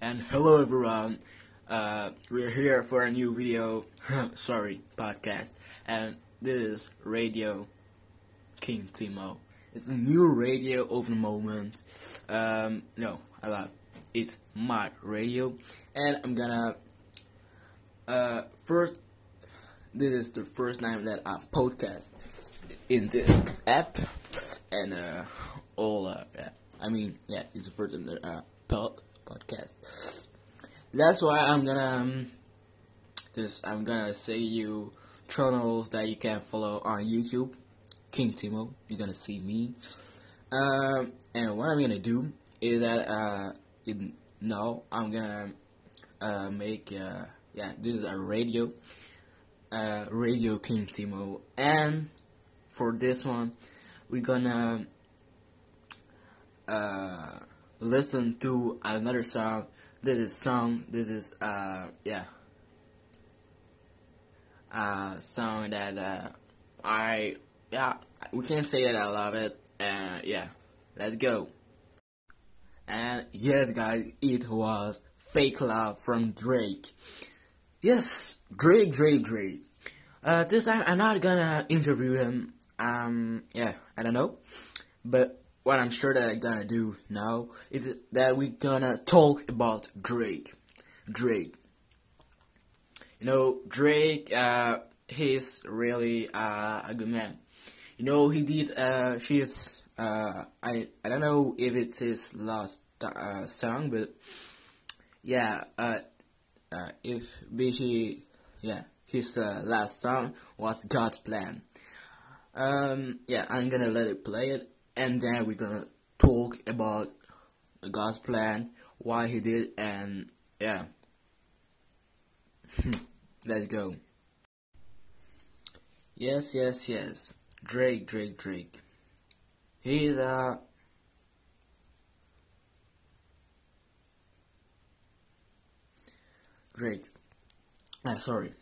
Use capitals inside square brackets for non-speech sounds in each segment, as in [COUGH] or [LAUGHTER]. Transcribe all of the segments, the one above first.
And hello everyone. Uh, we're here for a new video. [LAUGHS] Sorry, podcast. And this is Radio King Timo. It's a new radio of the moment. Um, no, I lied. It's my radio, and I'm gonna. Uh, first, this is the first time that I podcast in this app, and uh, all. Uh, I mean, yeah, it's the first time that po- podcast. That's why I'm gonna um, just I'm gonna say you channels that you can follow on YouTube. King Timo, you're gonna see me. Um, and what I'm gonna do is that uh, in, no, I'm gonna uh, make uh, yeah, this is a radio, uh, Radio King Timo, and for this one, we're gonna uh, listen to another song. This is song. This is uh, yeah, uh, song that uh, I yeah, we can say that I love it. And yeah, let's go. And yes, guys, it was Fake Love from Drake. Yes, Drake, Drake, Drake. Uh, this time I'm not gonna interview him. Um, yeah, I don't know. But what I'm sure that I'm gonna do now is that we're gonna talk about Drake. Drake. You know, Drake, uh, he's really uh, a good man. You know, he did. Uh, she's. Uh, I I don't know if it's his last uh, song, but yeah. Uh, uh, if basically, yeah, his uh, last song was God's Plan. Um, yeah, I'm gonna let it play it, and then we're gonna talk about God's plan, why he did, and yeah. Let's go. Yes, yes, yes. Drake, Drake, Drake. He's a. Drake. Ah, sorry.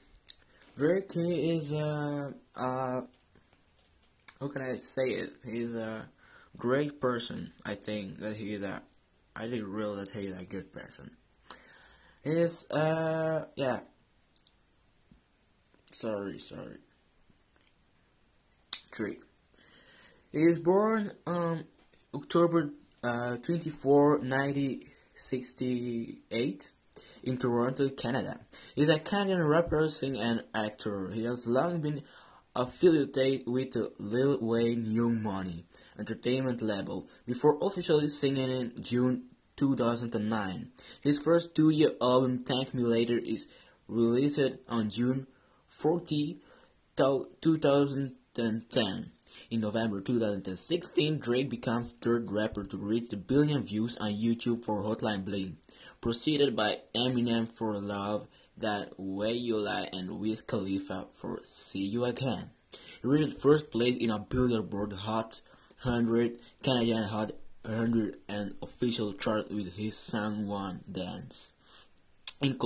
Drake he is uh uh how can I say it? He's a great person. I think that he he's a I think real that he's a good person. He's uh yeah. Sorry, sorry. Drake. He is born on October uh, 24, 1968 in Toronto, Canada. He is a Canadian rapper, singer, and actor. He has long been affiliated with Lil Wayne Young Money entertainment label before officially singing in June 2009. His first studio album, Thank Me Later, is released on June 40, 2010. In November 2016, Drake becomes third rapper to reach the billion views on YouTube for Hotline Bling, preceded by Eminem for Love, That Way You Lie, and Wiz Khalifa for See You Again. He reached first place in a Billboard Hot 100, Canadian Hot 100, and official chart with his song One Dance. In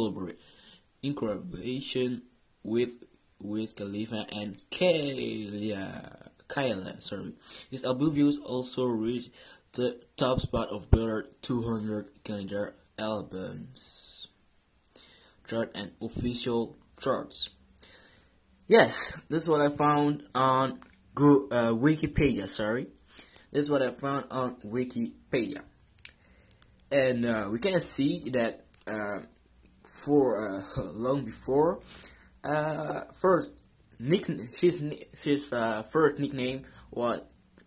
collaboration with Wiz Khalifa and Kayla. Kyla, sorry. His album views also reached the top spot of Billboard 200 Canadian albums chart and official charts. Yes, this is what I found on uh, Wikipedia. Sorry, this is what I found on Wikipedia, and uh, we can see that uh, for uh, [LAUGHS] long before, uh, first nick his his uh, first nickname was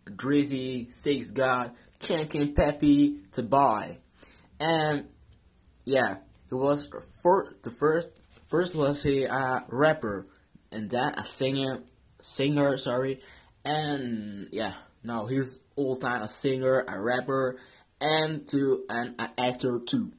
Drizzy Six God Champion Peppy to buy, and yeah, he was for the first first was he a rapper and then a singer singer sorry, and yeah now he's all time a singer a rapper and to an, actor too.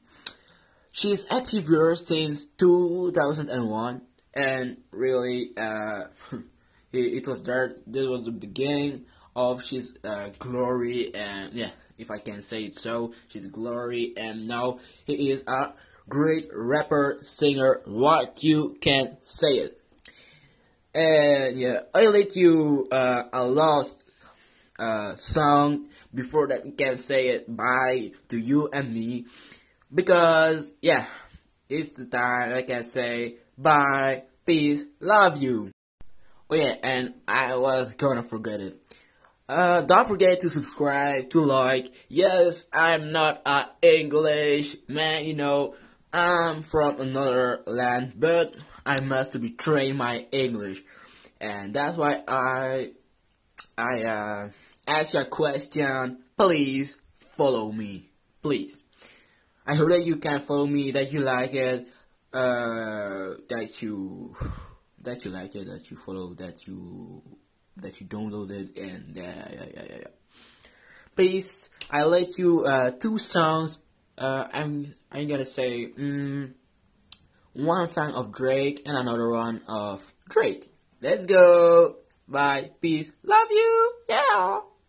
She's active here since 2001 and really uh, [LAUGHS] it, was there this was the beginning of his uh, glory and yeah if i can say it so his glory and now he is a great rapper singer what you can say it and yeah i let you uh, a lost uh, song before that we can say it bye to you and me because yeah, it's the time I can say bye, peace, love you. Oh yeah, and I was gonna forget it. Uh, don't forget to subscribe, to like. Yes, I'm not an English man, you know. I'm from another land, but I must betray my English, and that's why I I uh, ask you a question. Please follow me, please. I hope that you can follow me, that you like it, uh, that you that you like it, that you follow, that you that you download it, and yeah, yeah, yeah, yeah. yeah. Please, I let you uh, two songs. Uh, I'm I'm gonna say mm, one song of Drake and another one of Drake. Let's go. Bye. Peace. Love you. Yeah.